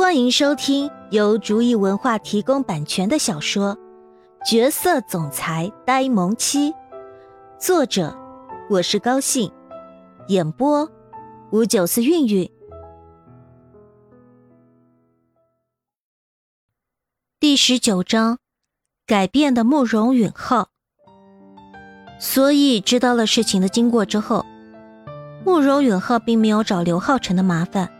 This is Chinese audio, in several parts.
欢迎收听由竹意文化提供版权的小说《角色总裁呆萌妻》，作者我是高兴，演播五九四韵韵。第十九章，改变的慕容允浩。所以知道了事情的经过之后，慕容允浩并没有找刘浩辰的麻烦。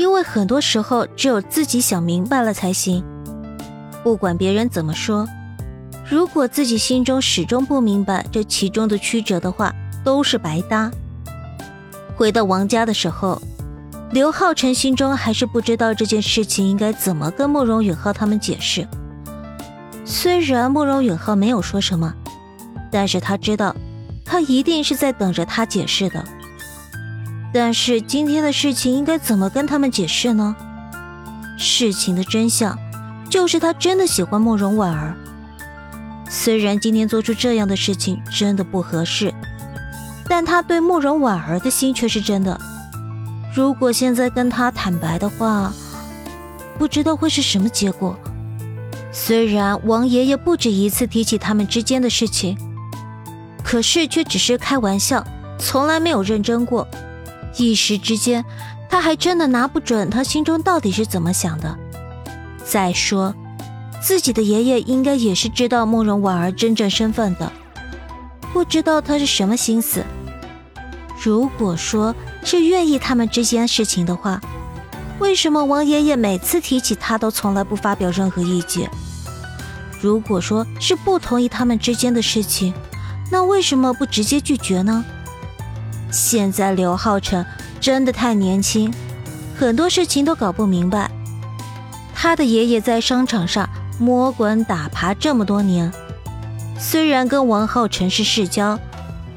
因为很多时候，只有自己想明白了才行。不管别人怎么说，如果自己心中始终不明白这其中的曲折的话，都是白搭。回到王家的时候，刘浩辰心中还是不知道这件事情应该怎么跟慕容允浩他们解释。虽然慕容允浩没有说什么，但是他知道，他一定是在等着他解释的。但是今天的事情应该怎么跟他们解释呢？事情的真相就是他真的喜欢慕容婉儿。虽然今天做出这样的事情真的不合适，但他对慕容婉儿的心却是真的。如果现在跟他坦白的话，不知道会是什么结果。虽然王爷爷不止一次提起他们之间的事情，可是却只是开玩笑，从来没有认真过。一时之间，他还真的拿不准他心中到底是怎么想的。再说，自己的爷爷应该也是知道慕容婉儿真正身份的，不知道他是什么心思。如果说是愿意他们之间事情的话，为什么王爷爷每次提起他都从来不发表任何意见？如果说是不同意他们之间的事情，那为什么不直接拒绝呢？现在刘浩辰真的太年轻，很多事情都搞不明白。他的爷爷在商场上摸滚打爬这么多年，虽然跟王浩辰是世交，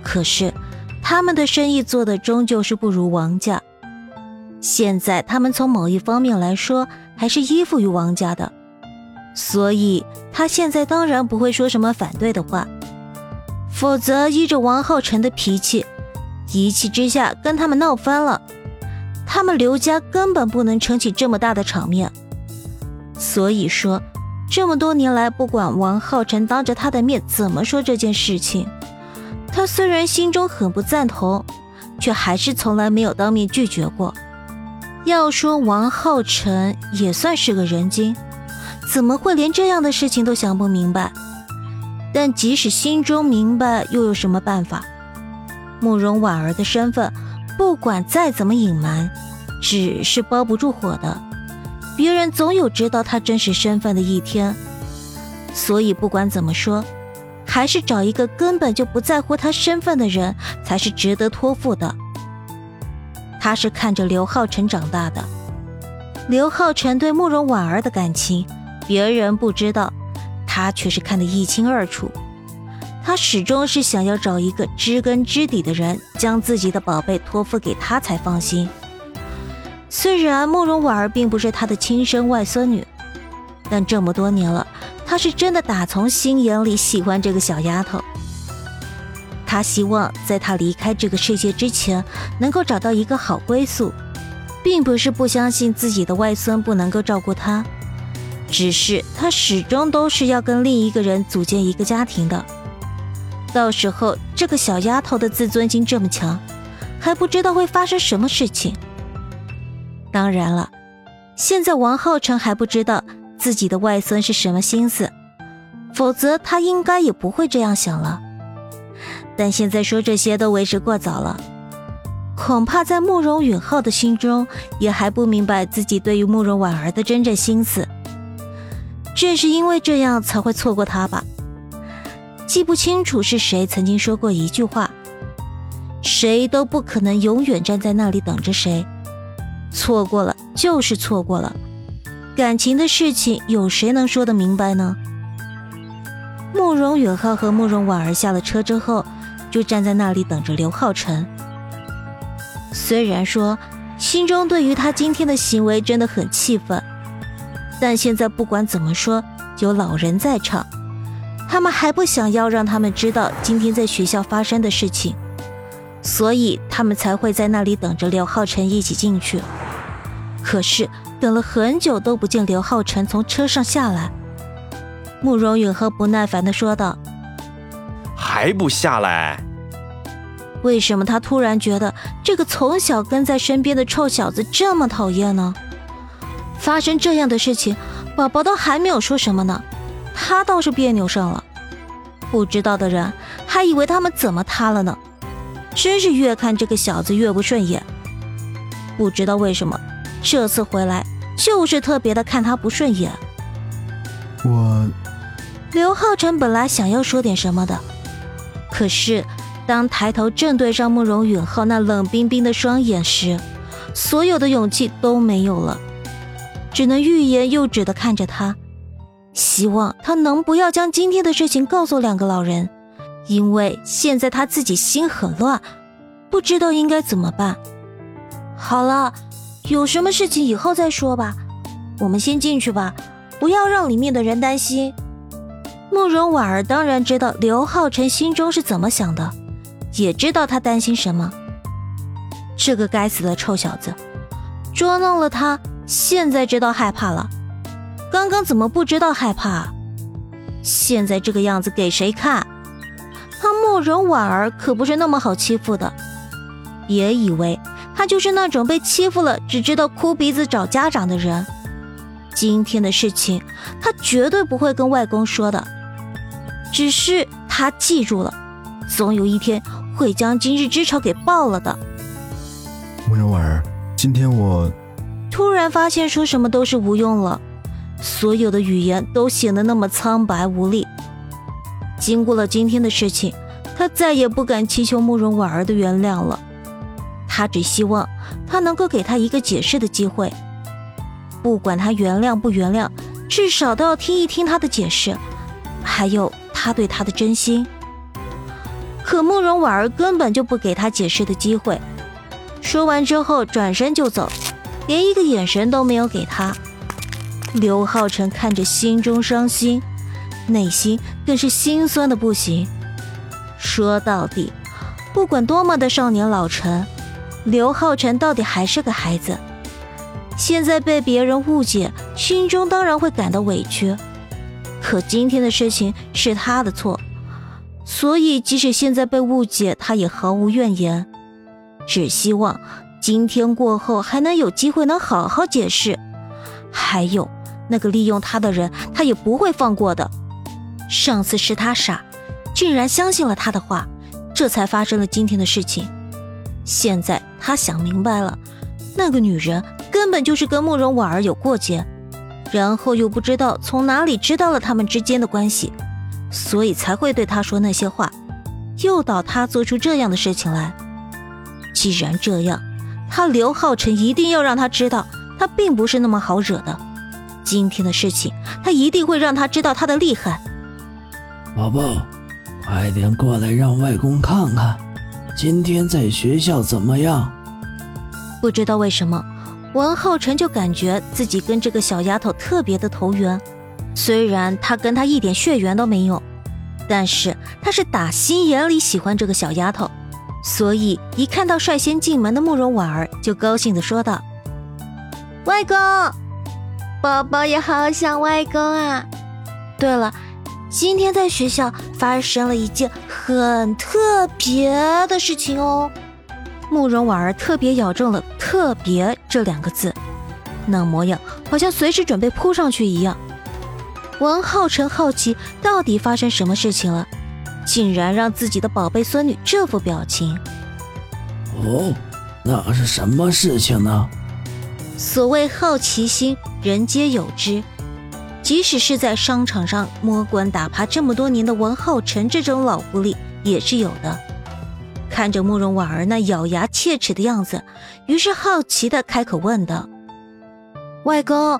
可是他们的生意做的终究是不如王家。现在他们从某一方面来说还是依附于王家的，所以他现在当然不会说什么反对的话，否则依着王浩辰的脾气。一气之下跟他们闹翻了，他们刘家根本不能撑起这么大的场面。所以说，这么多年来，不管王浩辰当着他的面怎么说这件事情，他虽然心中很不赞同，却还是从来没有当面拒绝过。要说王浩辰也算是个人精，怎么会连这样的事情都想不明白？但即使心中明白，又有什么办法？慕容婉儿的身份，不管再怎么隐瞒，纸是包不住火的。别人总有知道她真实身份的一天。所以不管怎么说，还是找一个根本就不在乎她身份的人，才是值得托付的。他是看着刘浩辰长大的，刘浩辰对慕容婉儿的感情，别人不知道，他却是看得一清二楚。他始终是想要找一个知根知底的人，将自己的宝贝托付给他才放心。虽然慕容婉儿并不是他的亲生外孙女，但这么多年了，他是真的打从心眼里喜欢这个小丫头。他希望在她离开这个世界之前，能够找到一个好归宿，并不是不相信自己的外孙不能够照顾她，只是他始终都是要跟另一个人组建一个家庭的。到时候，这个小丫头的自尊心这么强，还不知道会发生什么事情。当然了，现在王浩辰还不知道自己的外孙是什么心思，否则他应该也不会这样想了。但现在说这些都为时过早了，恐怕在慕容允浩的心中也还不明白自己对于慕容婉儿的真正心思。正是因为这样，才会错过他吧。记不清楚是谁曾经说过一句话：“谁都不可能永远站在那里等着谁，错过了就是错过了。感情的事情，有谁能说得明白呢？”慕容允浩和慕容婉儿下了车之后，就站在那里等着刘浩辰。虽然说心中对于他今天的行为真的很气愤，但现在不管怎么说，有老人在场。他们还不想要让他们知道今天在学校发生的事情，所以他们才会在那里等着刘浩辰一起进去。可是等了很久都不见刘浩辰从车上下来。慕容允和不耐烦地说道：“还不下来？为什么他突然觉得这个从小跟在身边的臭小子这么讨厌呢？发生这样的事情，宝宝都还没有说什么呢，他倒是别扭上了。不知道的人还以为他们怎么塌了呢，真是越看这个小子越不顺眼。不知道为什么，这次回来就是特别的看他不顺眼。我。”刘浩辰本来想要说点什么的，可是当抬头正对上慕容允浩那冷冰冰的双眼时，所有的勇气都没有了，只能欲言又止的看着他，希望他能不要将今天的事情告诉两个老人，因为现在他自己心很乱，不知道应该怎么办。好了，有什么事情以后再说吧，我们先进去吧，不要让里面的人担心。慕容婉儿当然知道刘浩辰心中是怎么想的，也知道他担心什么。这个该死的臭小子，捉弄了他，现在知道害怕了。刚刚怎么不知道害怕？现在这个样子给谁看？他慕容婉儿可不是那么好欺负的。别以为他就是那种被欺负了只知道哭鼻子找家长的人。今天的事情，他绝对不会跟外公说的。只是他记住了，总有一天会将今日之仇给报了的。慕容婉儿，今天我突然发现说什么都是无用了，所有的语言都显得那么苍白无力。经过了今天的事情，他再也不敢祈求慕容婉儿的原谅了。他只希望他能够给他一个解释的机会，不管他原谅不原谅，至少都要听一听他的解释。还有。他对他的真心，可慕容婉儿根本就不给他解释的机会。说完之后，转身就走，连一个眼神都没有给他。刘浩辰看着，心中伤心，内心更是心酸的不行。说到底，不管多么的少年老成，刘浩辰到底还是个孩子。现在被别人误解，心中当然会感到委屈。可今天的事情是他的错，所以即使现在被误解，他也毫无怨言，只希望今天过后还能有机会能好好解释。还有那个利用他的人，他也不会放过的。上次是他傻，竟然相信了他的话，这才发生了今天的事情。现在他想明白了，那个女人根本就是跟慕容婉儿有过节。然后又不知道从哪里知道了他们之间的关系，所以才会对他说那些话，诱导他做出这样的事情来。既然这样，他刘浩辰一定要让他知道，他并不是那么好惹的。今天的事情，他一定会让他知道他的厉害。宝宝，快点过来，让外公看看，今天在学校怎么样？不知道为什么。王浩辰就感觉自己跟这个小丫头特别的投缘，虽然他跟她一点血缘都没有，但是他是打心眼里喜欢这个小丫头，所以一看到率先进门的慕容婉儿，就高兴的说道：“外公，宝宝也好想外公啊！对了，今天在学校发生了一件很特别的事情哦。”慕容婉儿特别咬中了“特别”这两个字，那模样好像随时准备扑上去一样。文浩辰好奇到底发生什么事情了，竟然让自己的宝贝孙女这副表情。哦，那是什么事情呢？所谓好奇心，人皆有之。即使是在商场上摸滚打爬这么多年的文浩辰，这种老狐狸也是有的。看着慕容婉儿那咬牙切齿的样子，于是好奇的开口问道：“外公，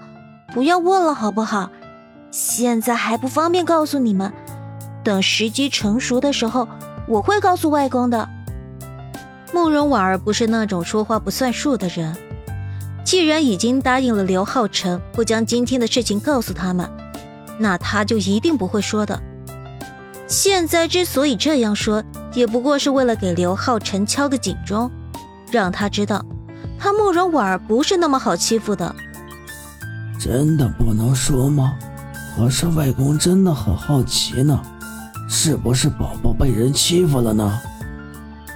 不要问了好不好？现在还不方便告诉你们，等时机成熟的时候，我会告诉外公的。”慕容婉儿不是那种说话不算数的人，既然已经答应了刘浩辰不将今天的事情告诉他们，那他就一定不会说的。现在之所以这样说，也不过是为了给刘浩辰敲个警钟，让他知道，他慕容婉儿不是那么好欺负的。真的不能说吗？可是外公真的很好奇呢，是不是宝宝被人欺负了呢？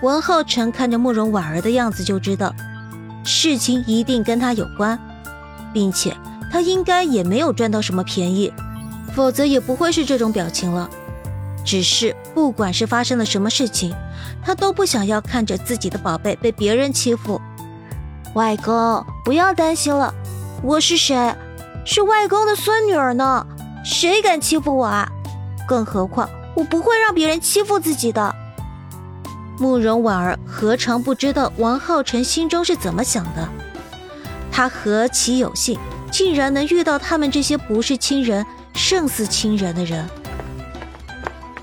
文浩辰看着慕容婉儿的样子就知道，事情一定跟他有关，并且他应该也没有赚到什么便宜，否则也不会是这种表情了。只是不管是发生了什么事情，他都不想要看着自己的宝贝被别人欺负。外公，不要担心了，我是谁？是外公的孙女儿呢，谁敢欺负我啊？更何况我不会让别人欺负自己的。慕容婉儿何尝不知道王浩辰心中是怎么想的？他何其有幸，竟然能遇到他们这些不是亲人胜似亲人的人。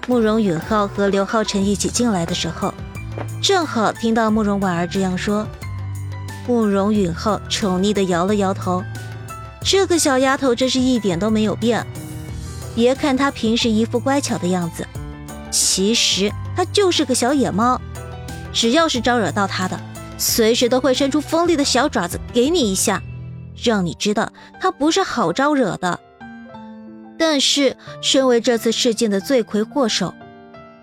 慕容允浩和刘浩辰一起进来的时候，正好听到慕容婉儿这样说。慕容允浩宠溺地摇了摇头，这个小丫头真是一点都没有变。别看她平时一副乖巧的样子，其实……他就是个小野猫，只要是招惹到他的，随时都会伸出锋利的小爪子给你一下，让你知道他不是好招惹的。但是，身为这次事件的罪魁祸首，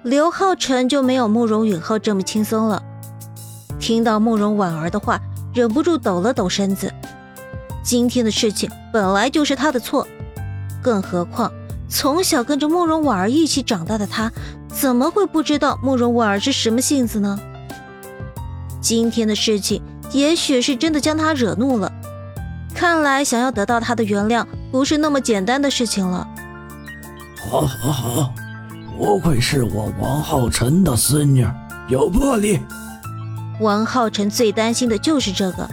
刘浩辰就没有慕容允浩这么轻松了。听到慕容婉儿的话，忍不住抖了抖身子。今天的事情本来就是他的错，更何况从小跟着慕容婉儿一起长大的他。怎么会不知道慕容婉儿是什么性子呢？今天的事情也许是真的将他惹怒了，看来想要得到他的原谅不是那么简单的事情了。好，好，好，不愧是我王浩辰的孙女，有魄力。王浩辰最担心的就是这个，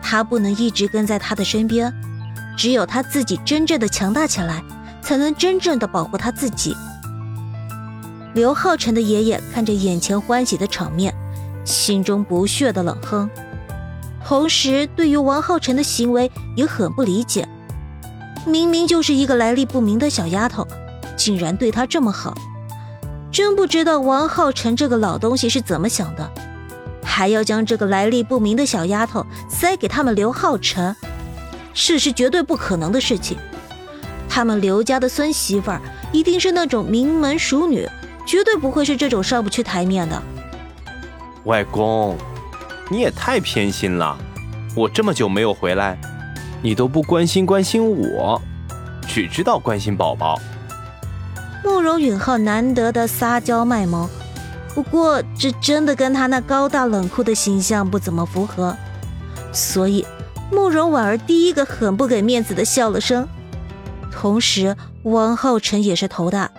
他不能一直跟在他的身边，只有他自己真正的强大起来，才能真正的保护他自己。刘浩辰的爷爷看着眼前欢喜的场面，心中不屑的冷哼，同时对于王浩辰的行为也很不理解。明明就是一个来历不明的小丫头，竟然对他这么好，真不知道王浩辰这个老东西是怎么想的，还要将这个来历不明的小丫头塞给他们刘浩辰，这是绝对不可能的事情。他们刘家的孙媳妇儿一定是那种名门淑女。绝对不会是这种上不去台面的。外公，你也太偏心了！我这么久没有回来，你都不关心关心我，只知道关心宝宝。慕容允浩难得的撒娇卖萌，不过这真的跟他那高大冷酷的形象不怎么符合，所以慕容婉儿第一个很不给面子的笑了声，同时王浩辰也是头大。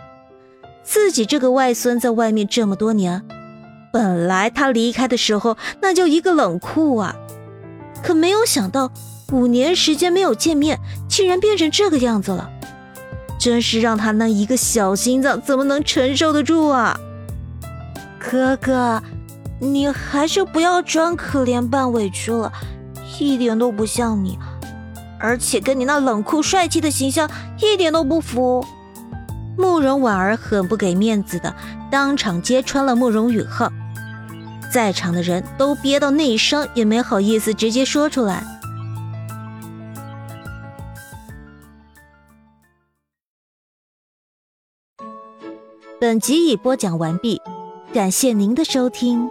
自己这个外孙在外面这么多年，本来他离开的时候那就一个冷酷啊，可没有想到五年时间没有见面，竟然变成这个样子了，真是让他那一个小心脏怎么能承受得住啊！哥哥，你还是不要装可怜扮委屈了，一点都不像你，而且跟你那冷酷帅气的形象一点都不符。慕容婉儿很不给面子的，当场揭穿了慕容允浩，在场的人都憋到内伤，也没好意思直接说出来。本集已播讲完毕，感谢您的收听。